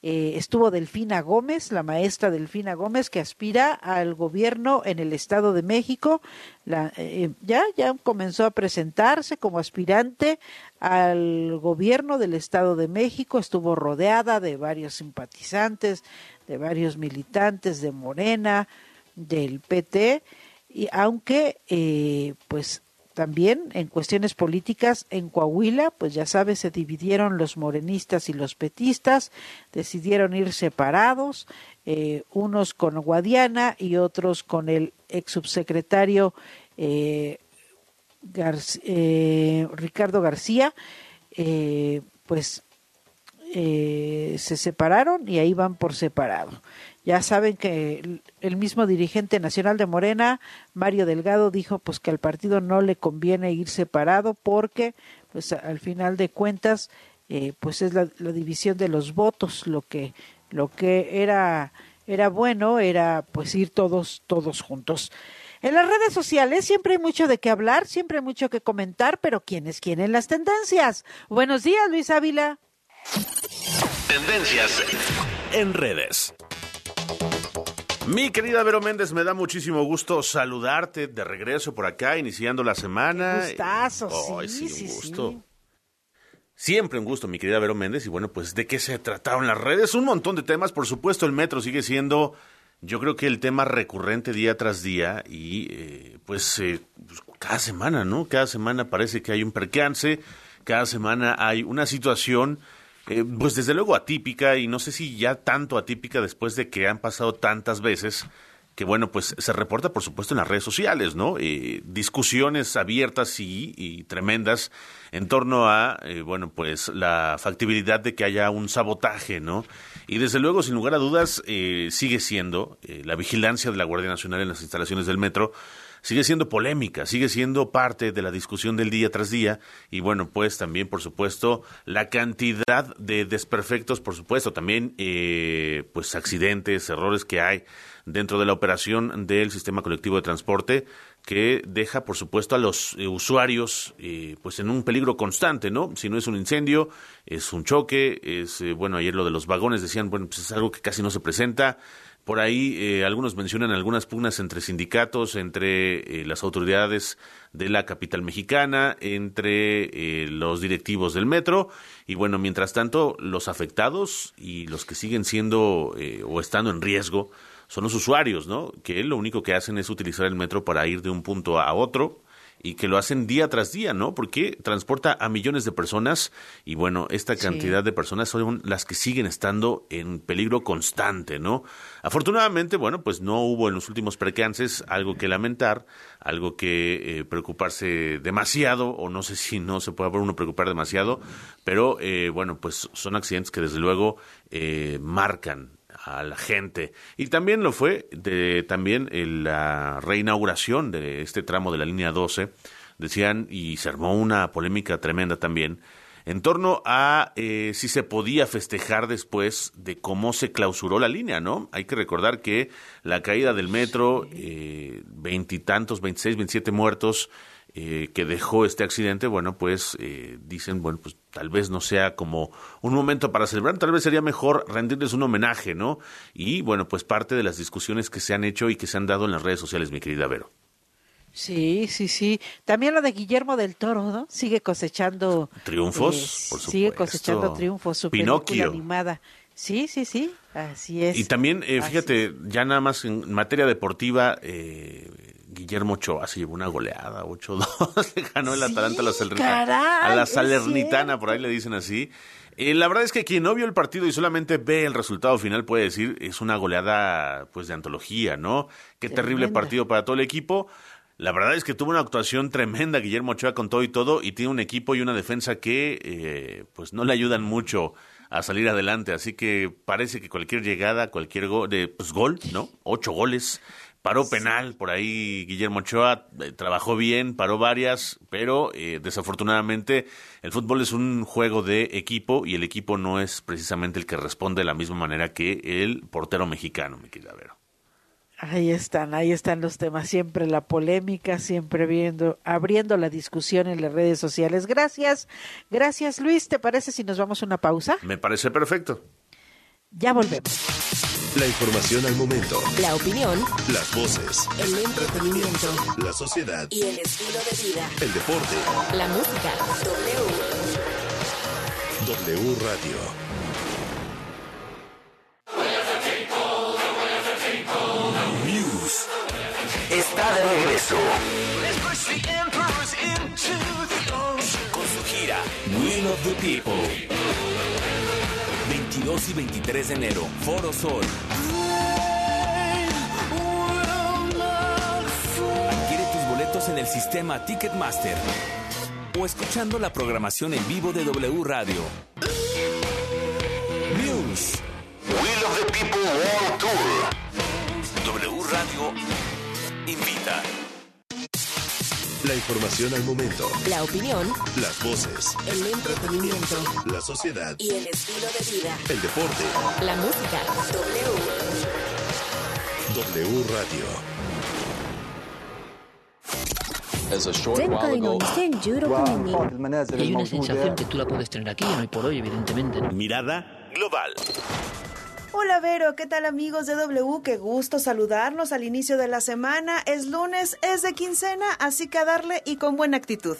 Speaker 6: eh, estuvo Delfina Gómez, la maestra Delfina Gómez, que aspira al gobierno en el Estado de México. La, eh, ya, ya comenzó a presentarse como aspirante al gobierno del Estado de México. Estuvo rodeada de varios simpatizantes, de varios militantes de Morena, del PT, y aunque eh, pues también en cuestiones políticas en Coahuila, pues ya sabes, se dividieron los morenistas y los petistas, decidieron ir separados, eh, unos con Guadiana y otros con el ex subsecretario eh, eh, Ricardo García, pues se separaron y ahí van por separado. Ya saben que el mismo dirigente nacional de Morena, Mario Delgado, dijo pues que al partido no le conviene ir separado porque pues al final de cuentas eh, pues es la, división de los votos lo que lo que era era bueno era pues ir todos todos juntos. En las redes sociales siempre hay mucho de qué hablar, siempre hay mucho que comentar, pero ¿quiénes quieren las tendencias? Buenos días, Luis Ávila.
Speaker 9: Tendencias en redes. Mi querida Vero Méndez, me da muchísimo gusto saludarte de regreso por acá, iniciando la semana.
Speaker 6: Gustazo, oh, sí, sí,
Speaker 9: un gusto. Siempre un gusto, mi querida Vero Méndez. Y bueno, pues, ¿de qué se trataron las redes? Un montón de temas. Por supuesto, el metro sigue siendo, yo creo que el tema recurrente día tras día. Y eh, pues, eh, pues, cada semana, ¿no? Cada semana parece que hay un percance. Cada semana hay una situación eh, pues desde luego atípica y no sé si ya tanto atípica después de que han pasado tantas veces que bueno, pues se reporta por supuesto en las redes sociales, ¿no? Eh, discusiones abiertas y, tremendas en torno a, eh, bueno, pues la factibilidad de que haya un sabotaje, ¿no? Y desde luego, sin lugar a dudas, sigue siendo la vigilancia de la Guardia Nacional en las instalaciones del metro sigue siendo polémica, sigue siendo parte de la discusión del día tras día y bueno, pues también por supuesto la cantidad de desperfectos, por supuesto, también eh, pues accidentes, errores que hay dentro de la operación del sistema colectivo de transporte que deja por supuesto a los eh, usuarios eh, pues en un peligro constante, ¿no? Si no es un incendio, es un choque, es bueno, ayer lo de los vagones decían, bueno, pues es algo que casi no se presenta, Por ahí eh, algunos mencionan algunas pugnas entre sindicatos, entre eh, las autoridades de la capital mexicana, entre eh, los directivos del metro. Y bueno, mientras tanto, los afectados y los que siguen siendo o estando en riesgo son los usuarios, ¿no? Que lo único que hacen es utilizar el metro para ir de un punto a otro y que lo hacen día tras día, ¿no? Porque transporta a millones de personas y bueno, esta cantidad de personas son las que siguen estando en peligro constante, ¿no? Afortunadamente, bueno, pues no hubo en los últimos percances algo que lamentar, algo que eh, preocuparse demasiado, o no sé si no se puede uno preocupar demasiado, pero eh, bueno, pues son accidentes que desde luego eh, marcan a la gente. Y también lo fue de también la reinauguración de este tramo de la línea 12, decían, y se armó una polémica tremenda también, en torno a eh, si se podía festejar después de cómo se clausuró la línea, ¿no? Hay que recordar que la caída del metro, eh, veintitantos, veintiséis, veintisiete muertos, eh, que dejó este accidente, bueno, pues eh, dicen, bueno, pues tal vez no sea como un momento para celebrar, tal vez sería mejor rendirles un homenaje, ¿no? Y bueno, pues parte de las discusiones que se han hecho y que se han dado en las redes sociales, mi querida Vero.
Speaker 6: Sí, sí, sí. También lo de Guillermo del Toro, ¿no? Sigue cosechando
Speaker 9: triunfos, eh, por supuesto.
Speaker 6: Sigue cosechando triunfos. Su
Speaker 9: Pinocchio.
Speaker 6: animada. Sí, sí, sí. Así es.
Speaker 9: Y también, fíjate, ya nada más en materia deportiva, eh, Guillermo Ochoa se llevó una goleada, 8-2, le ganó el Atalanta a la, Salernitana, a la Salernitana, por ahí le dicen así. Eh, la verdad es que quien no vio el partido y solamente ve el resultado final puede decir es una goleada pues de antología, ¿no? Qué terrible partido para todo el equipo. La verdad es que tuvo una actuación tremenda Guillermo Ochoa con todo y todo y tiene un equipo y una defensa que eh, pues no le ayudan mucho a salir adelante, así que parece que cualquier llegada, cualquier gol, de, pues gol, ¿no? Ocho goles Paró penal, por ahí Guillermo Ochoa eh, trabajó bien, paró varias, pero eh, desafortunadamente el fútbol es un juego de equipo y el equipo no es precisamente el que responde de la misma manera que el portero mexicano, mi querida Vero.
Speaker 6: Ahí están, ahí están los temas, siempre la polémica, siempre viendo, abriendo la discusión en las redes sociales. Gracias, gracias Luis, ¿te parece si nos vamos a una pausa?
Speaker 9: Me parece perfecto.
Speaker 6: Ya volvemos.
Speaker 2: La información al momento.
Speaker 3: La opinión.
Speaker 2: Las voces.
Speaker 3: El entretenimiento.
Speaker 2: La sociedad.
Speaker 3: Y el estilo de vida.
Speaker 2: El deporte.
Speaker 3: La música. W.
Speaker 2: W Radio.
Speaker 3: News. Está de regreso. Con su gira Will of the People. 22 y 23 de enero, Foro Sol. Adquiere tus boletos en el sistema Ticketmaster o escuchando la programación en vivo de W Radio. News.
Speaker 2: Will of the People World Tour. La información al momento.
Speaker 3: La opinión.
Speaker 2: Las voces.
Speaker 3: El entretenimiento.
Speaker 2: La sociedad.
Speaker 3: Y el estilo de vida.
Speaker 2: El deporte.
Speaker 3: La música. W.
Speaker 2: W Radio.
Speaker 19: 前回の2016年に
Speaker 14: Y hay una sensación que tú la puedes tener aquí, no hay por hoy, evidentemente.
Speaker 9: Mirada global.
Speaker 20: Hola Vero, ¿qué tal amigos de W? Qué gusto saludarnos al inicio de la semana. Es lunes, es de quincena, así que a darle y con buena actitud.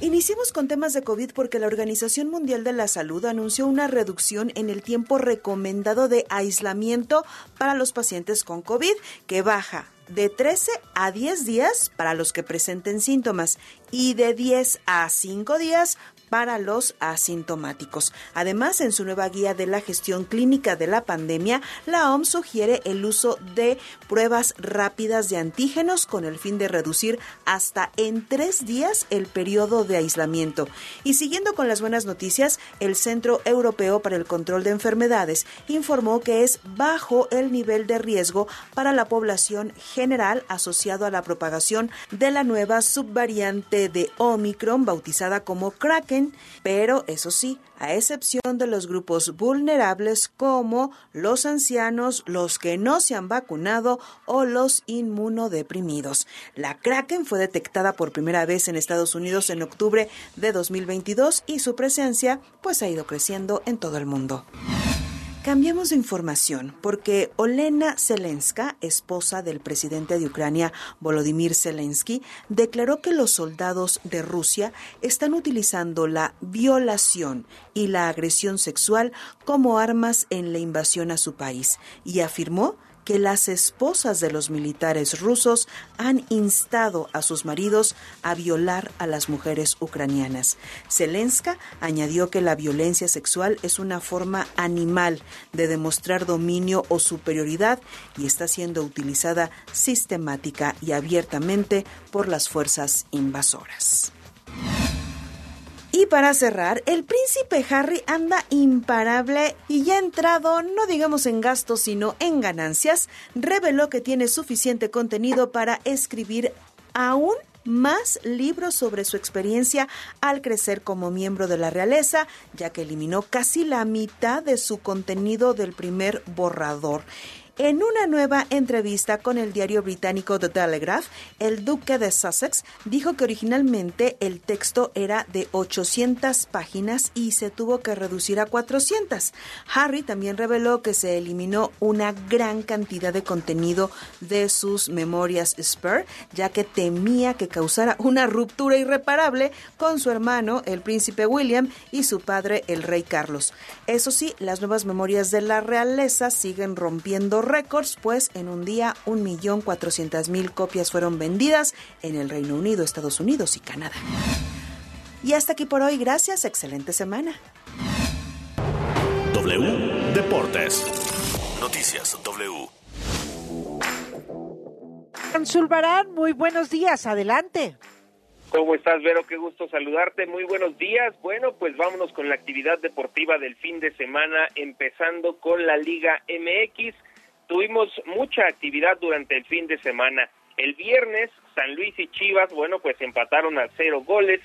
Speaker 20: Iniciemos con temas de COVID porque la Organización Mundial de la Salud anunció una reducción en el tiempo recomendado de aislamiento para los pacientes con COVID, que baja de 13 a 10 días para los que presenten síntomas y de 10 a 5 días para los asintomáticos. Además, en su nueva guía de la gestión clínica de la pandemia, la OMS sugiere el uso de pruebas rápidas de antígenos con el fin de reducir hasta en tres días el periodo de aislamiento. Y siguiendo con las buenas noticias, el Centro Europeo para el Control de Enfermedades informó que es bajo el nivel de riesgo para la población general asociado a la propagación de la nueva subvariante de Omicron bautizada como Kraken pero eso sí, a excepción de los grupos vulnerables como los ancianos, los que no se han vacunado o los inmunodeprimidos. La Kraken fue detectada por primera vez en Estados Unidos en octubre de 2022 y su presencia pues ha ido creciendo en todo el mundo. Cambiamos de información porque Olena Zelenska, esposa del presidente de Ucrania Volodymyr Zelensky, declaró que los soldados de Rusia están utilizando la violación y la agresión sexual como armas en la invasión a su país y afirmó que las esposas de los militares rusos han instado a sus maridos a violar a las mujeres ucranianas. Zelenska añadió que la violencia sexual es una forma animal de demostrar dominio o superioridad y está siendo utilizada sistemática y abiertamente por las fuerzas invasoras. Y para cerrar, el príncipe Harry anda imparable y ya entrado, no digamos en gastos, sino en ganancias, reveló que tiene suficiente contenido para escribir aún más libros sobre su experiencia al crecer como miembro de la realeza, ya que eliminó casi la mitad de su contenido del primer borrador. En una nueva entrevista con el diario británico The Telegraph, el duque de Sussex dijo que originalmente el texto era de 800 páginas y se tuvo que reducir a 400. Harry también reveló que se eliminó una gran cantidad de contenido de sus memorias Spur, ya que temía que causara una ruptura irreparable con su hermano, el príncipe William, y su padre, el rey Carlos. Eso sí, las nuevas memorias de la realeza siguen rompiendo récords, pues en un día 1.400.000 copias fueron vendidas en el Reino Unido, Estados Unidos y Canadá. Y hasta aquí por hoy, gracias, excelente semana.
Speaker 3: W Deportes. Noticias W.
Speaker 6: Zulbarán, muy buenos días, adelante.
Speaker 21: ¿Cómo estás, Vero? Qué gusto saludarte. Muy buenos días. Bueno, pues vámonos con la actividad deportiva del fin de semana, empezando con la Liga MX tuvimos mucha actividad durante el fin de semana. El viernes, San Luis y Chivas, bueno, pues empataron a cero goles.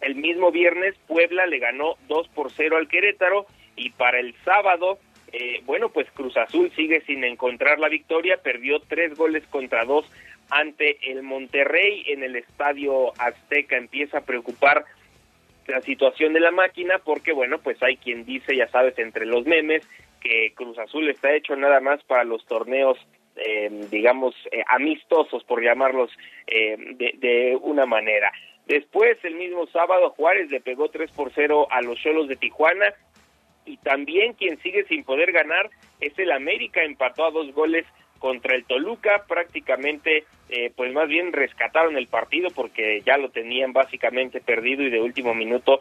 Speaker 21: El mismo viernes, Puebla le ganó dos por cero al Querétaro. Y para el sábado, eh, bueno, pues Cruz Azul sigue sin encontrar la victoria, perdió tres goles contra dos ante el Monterrey en el Estadio Azteca. Empieza a preocupar la situación de la máquina porque, bueno, pues hay quien dice, ya sabes, entre los memes, que Cruz Azul está hecho nada más para los torneos, eh, digamos, eh, amistosos, por llamarlos eh, de, una manera. Después, el mismo sábado, Juárez le pegó 3 por 0 a los Cholos de Tijuana. Y también quien sigue sin poder ganar es el América, empató a dos goles contra el Toluca, prácticamente, pues más bien rescataron el partido porque ya lo tenían básicamente perdido y de último minuto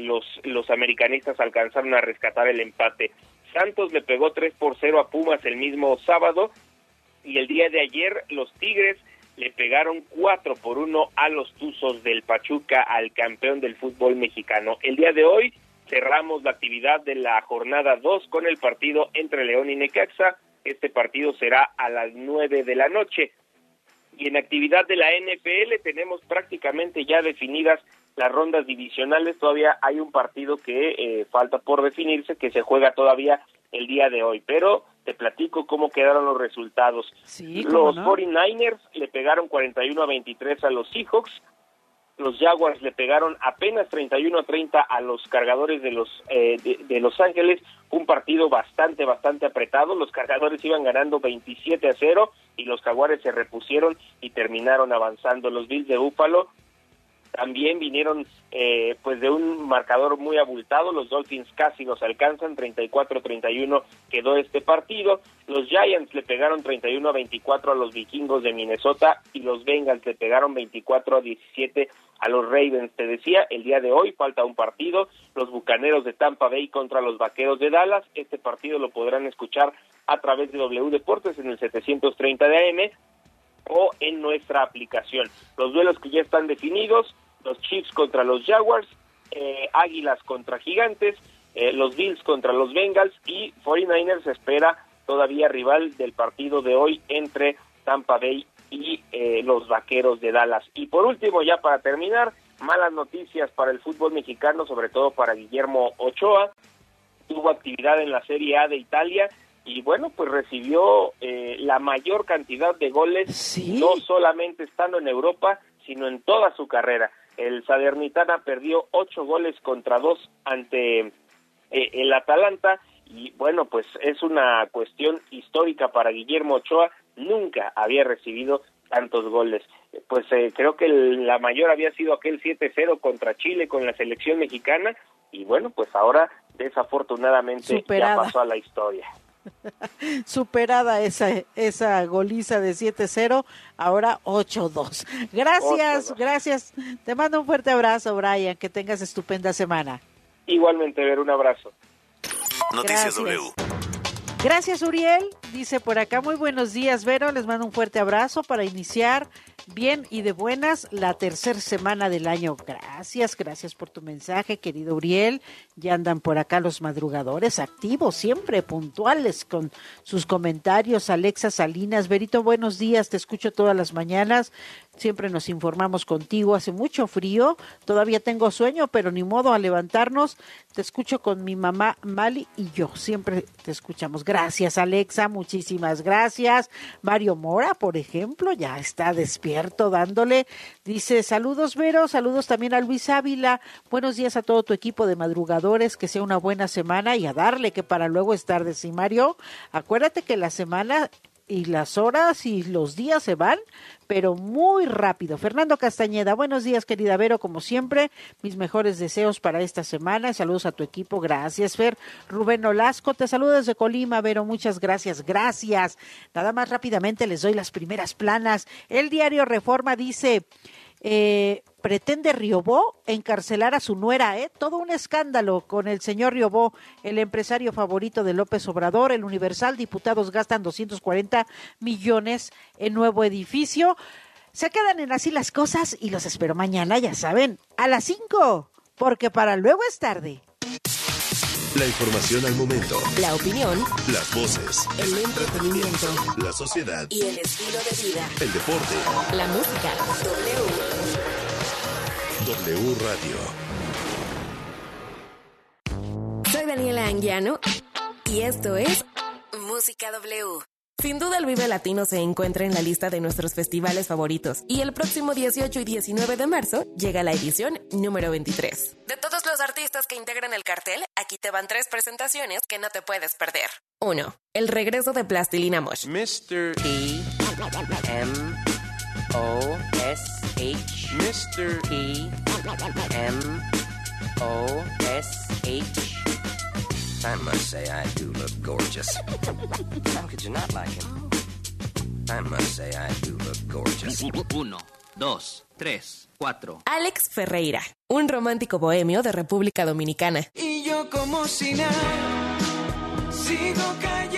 Speaker 21: los, los americanistas alcanzaron a rescatar el empate. Santos le pegó 3 por 0 a Pumas el mismo sábado y el día de ayer los Tigres le pegaron 4 por 1 a los Tuzos del Pachuca, al campeón del fútbol mexicano. El día de hoy cerramos la actividad de la jornada 2 con el partido entre León y Necaxa. Este partido será a las 9 de la noche. Y en actividad de la NFL tenemos prácticamente ya definidas las rondas divisionales. Todavía hay un partido que eh, falta por definirse, que se juega todavía el día de hoy. Pero te platico cómo quedaron los resultados. los 49ers le pegaron 41 a 23 a los Seahawks. Los Jaguars le pegaron apenas 31 a 30 a los cargadores de los eh, de, Los Ángeles. Un partido bastante, bastante apretado. Los cargadores iban ganando 27 a 0 y los Jaguares se repusieron y terminaron avanzando. Los Bills de Búfalo también vinieron eh, pues de un marcador muy abultado, los Dolphins casi los alcanzan, 34-31 quedó este partido, los Giants le pegaron 31 a 24 a los Vikingos de Minnesota y los Bengals le pegaron 24 a 17 a los Ravens. Te decía, el día de hoy falta un partido, los Bucaneros de Tampa Bay contra los Vaqueros de Dallas, este partido lo podrán escuchar a través de W Deportes en el 730 de AM o en nuestra aplicación. Los duelos que ya están definidos, los Chiefs contra los Jaguars, eh, Águilas contra Gigantes, eh, los Bills contra los Bengals y 49ers espera todavía rival del partido de hoy entre Tampa Bay y eh, los Vaqueros de Dallas. Y por último, ya para terminar, malas noticias para el fútbol mexicano, sobre todo para Guillermo Ochoa. Tuvo actividad en la Serie A de Italia y bueno, pues recibió la mayor cantidad de goles, no solamente estando en Europa, sino en toda su carrera. El Salernitana perdió ocho goles contra dos ante eh, el Atalanta y bueno, pues es una cuestión histórica para Guillermo Ochoa, nunca había recibido tantos goles. Pues eh, creo que la mayor había sido aquel 7-0 contra Chile con la selección mexicana y bueno, pues ahora desafortunadamente ya pasó a la historia.
Speaker 6: Superada esa, esa goliza de 7-0, ahora 8-2. Gracias, gracias. Te mando un fuerte abrazo, Brian. Que tengas estupenda semana.
Speaker 21: Igualmente, ver un abrazo.
Speaker 9: Noticias W.
Speaker 6: Gracias, Uriel. Dice por acá, muy buenos días, Vero. Les mando un fuerte abrazo para iniciar bien y de buenas la tercera semana del año. Gracias, gracias por tu mensaje, querido Uriel. Ya andan por acá los madrugadores activos, siempre puntuales con sus comentarios. Alexa Salinas, Verito, buenos días, te escucho todas las mañanas. Siempre nos informamos contigo. Hace mucho frío, todavía tengo sueño, pero ni modo a levantarnos. Te escucho con mi mamá Mali y yo. Siempre te escuchamos. Gracias, Alexa. Muchísimas gracias. Mario Mora, por ejemplo, ya está despierto dándole. Dice, saludos, Vero. Saludos también a Luis Ávila. Buenos días a todo tu equipo de madrugadores. Que sea una buena semana y a darle que para luego estar de sí, Mario. Acuérdate que la semana y las horas y los días se van, pero muy rápido. Fernando Castañeda, buenos días, querida Vero, como siempre, mis mejores deseos para esta semana. Saludos a tu equipo, gracias, Fer. Rubén Olasco, te saludo desde Colima, Vero, muchas gracias, gracias. Nada más rápidamente les doy las primeras planas. El diario Reforma dice, eh, pretende Riobó encarcelar a su nuera, ¿eh? Todo un escándalo con el señor Riobó, el empresario favorito de López Obrador, el Universal, diputados gastan 240 millones en nuevo edificio. Se quedan en así las cosas y los espero mañana, ya saben, a las 5, porque para luego es tarde.
Speaker 22: La información al momento.
Speaker 19: La opinión.
Speaker 22: Las voces.
Speaker 19: El entretenimiento.
Speaker 22: La sociedad.
Speaker 19: Y el estilo de vida.
Speaker 22: El deporte.
Speaker 19: La música. W.
Speaker 22: W Radio.
Speaker 19: Soy Daniela Anguiano y esto es Música W. Sin duda el Vive Latino se encuentra en la lista de nuestros festivales favoritos y el próximo 18 y 19 de marzo llega la edición número 23. De todos los artistas que integran el cartel, aquí te van tres presentaciones que no te puedes perder. 1. El regreso de Plastilina Mosh.
Speaker 1: Mr. T. M. O. S. H. Mr. T. M. O. S. H. I must say I do look gorgeous. How could you not like him? I must say I do look gorgeous.
Speaker 9: Uno, dos, tres, cuatro.
Speaker 19: Alex Ferreira, un romántico bohemio de República Dominicana.
Speaker 23: Y yo como si nada, sigo cayendo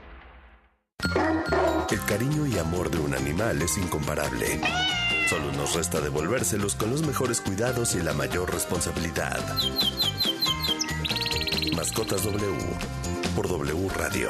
Speaker 22: El cariño y amor de un animal es incomparable. Solo nos resta devolvérselos con los mejores cuidados y la mayor responsabilidad. Mascotas W por W Radio.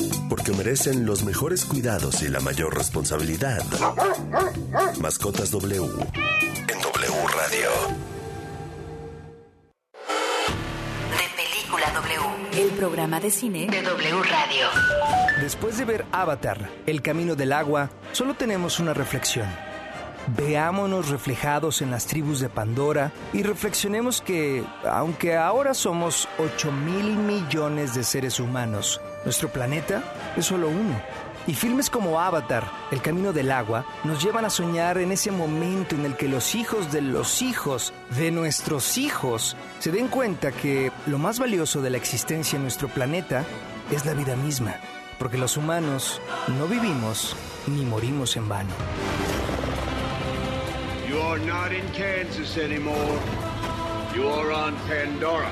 Speaker 22: Porque merecen los mejores cuidados y la mayor responsabilidad. Mascotas W. En W Radio.
Speaker 24: De Película W, el programa de cine de W Radio.
Speaker 25: Después de ver Avatar, El Camino del Agua, solo tenemos una reflexión. Veámonos reflejados en las tribus de Pandora y reflexionemos que, aunque ahora somos 8 mil millones de seres humanos, nuestro planeta es solo uno. Y filmes como Avatar, El Camino del Agua, nos llevan a soñar en ese momento en el que los hijos de los hijos de nuestros hijos se den cuenta que lo más valioso de la existencia en nuestro planeta es la vida misma, porque los humanos no vivimos ni morimos en vano.
Speaker 26: You are not in Kansas anymore. You are on Pandora.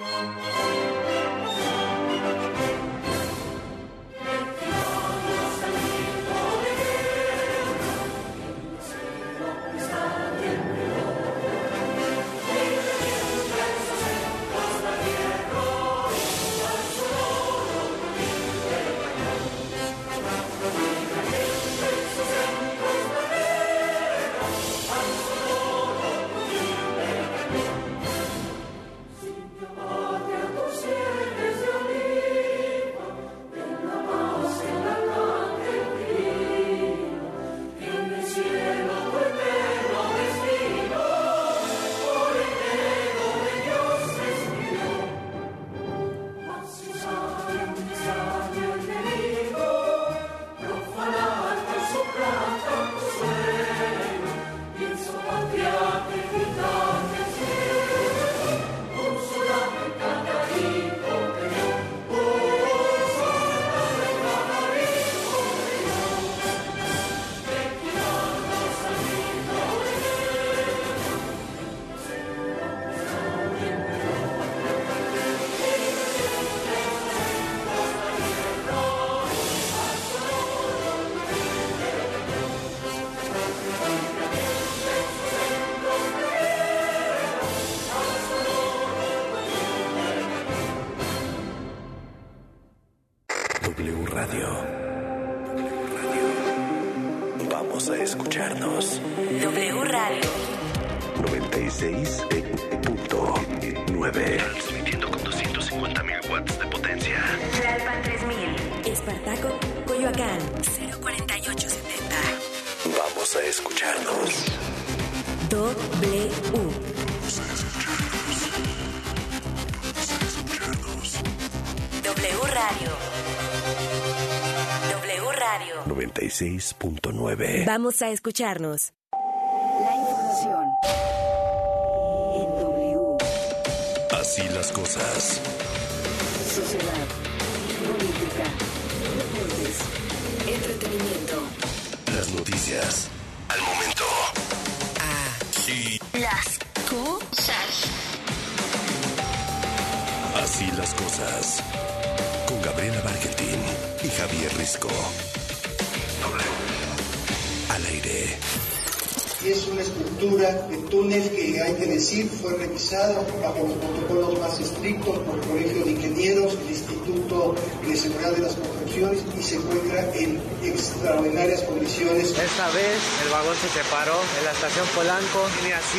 Speaker 22: 96.9. Vamos a escucharnos.
Speaker 20: La información en W.
Speaker 22: Así las cosas.
Speaker 20: Sociedad, política, deportes, entretenimiento.
Speaker 22: Las noticias. Al momento. Así.
Speaker 24: Las cosas.
Speaker 22: Así las cosas. Con Gabriela Bargentín y Javier Risco.
Speaker 23: Es una estructura de túnel que hay que decir fue revisada bajo los protocolos más estrictos por el Colegio de Ingenieros, el Instituto de Seguridad de las Construcciones y se encuentra en extraordinarias condiciones.
Speaker 27: Esta vez el vagón se separó en la estación Polanco, línea 7.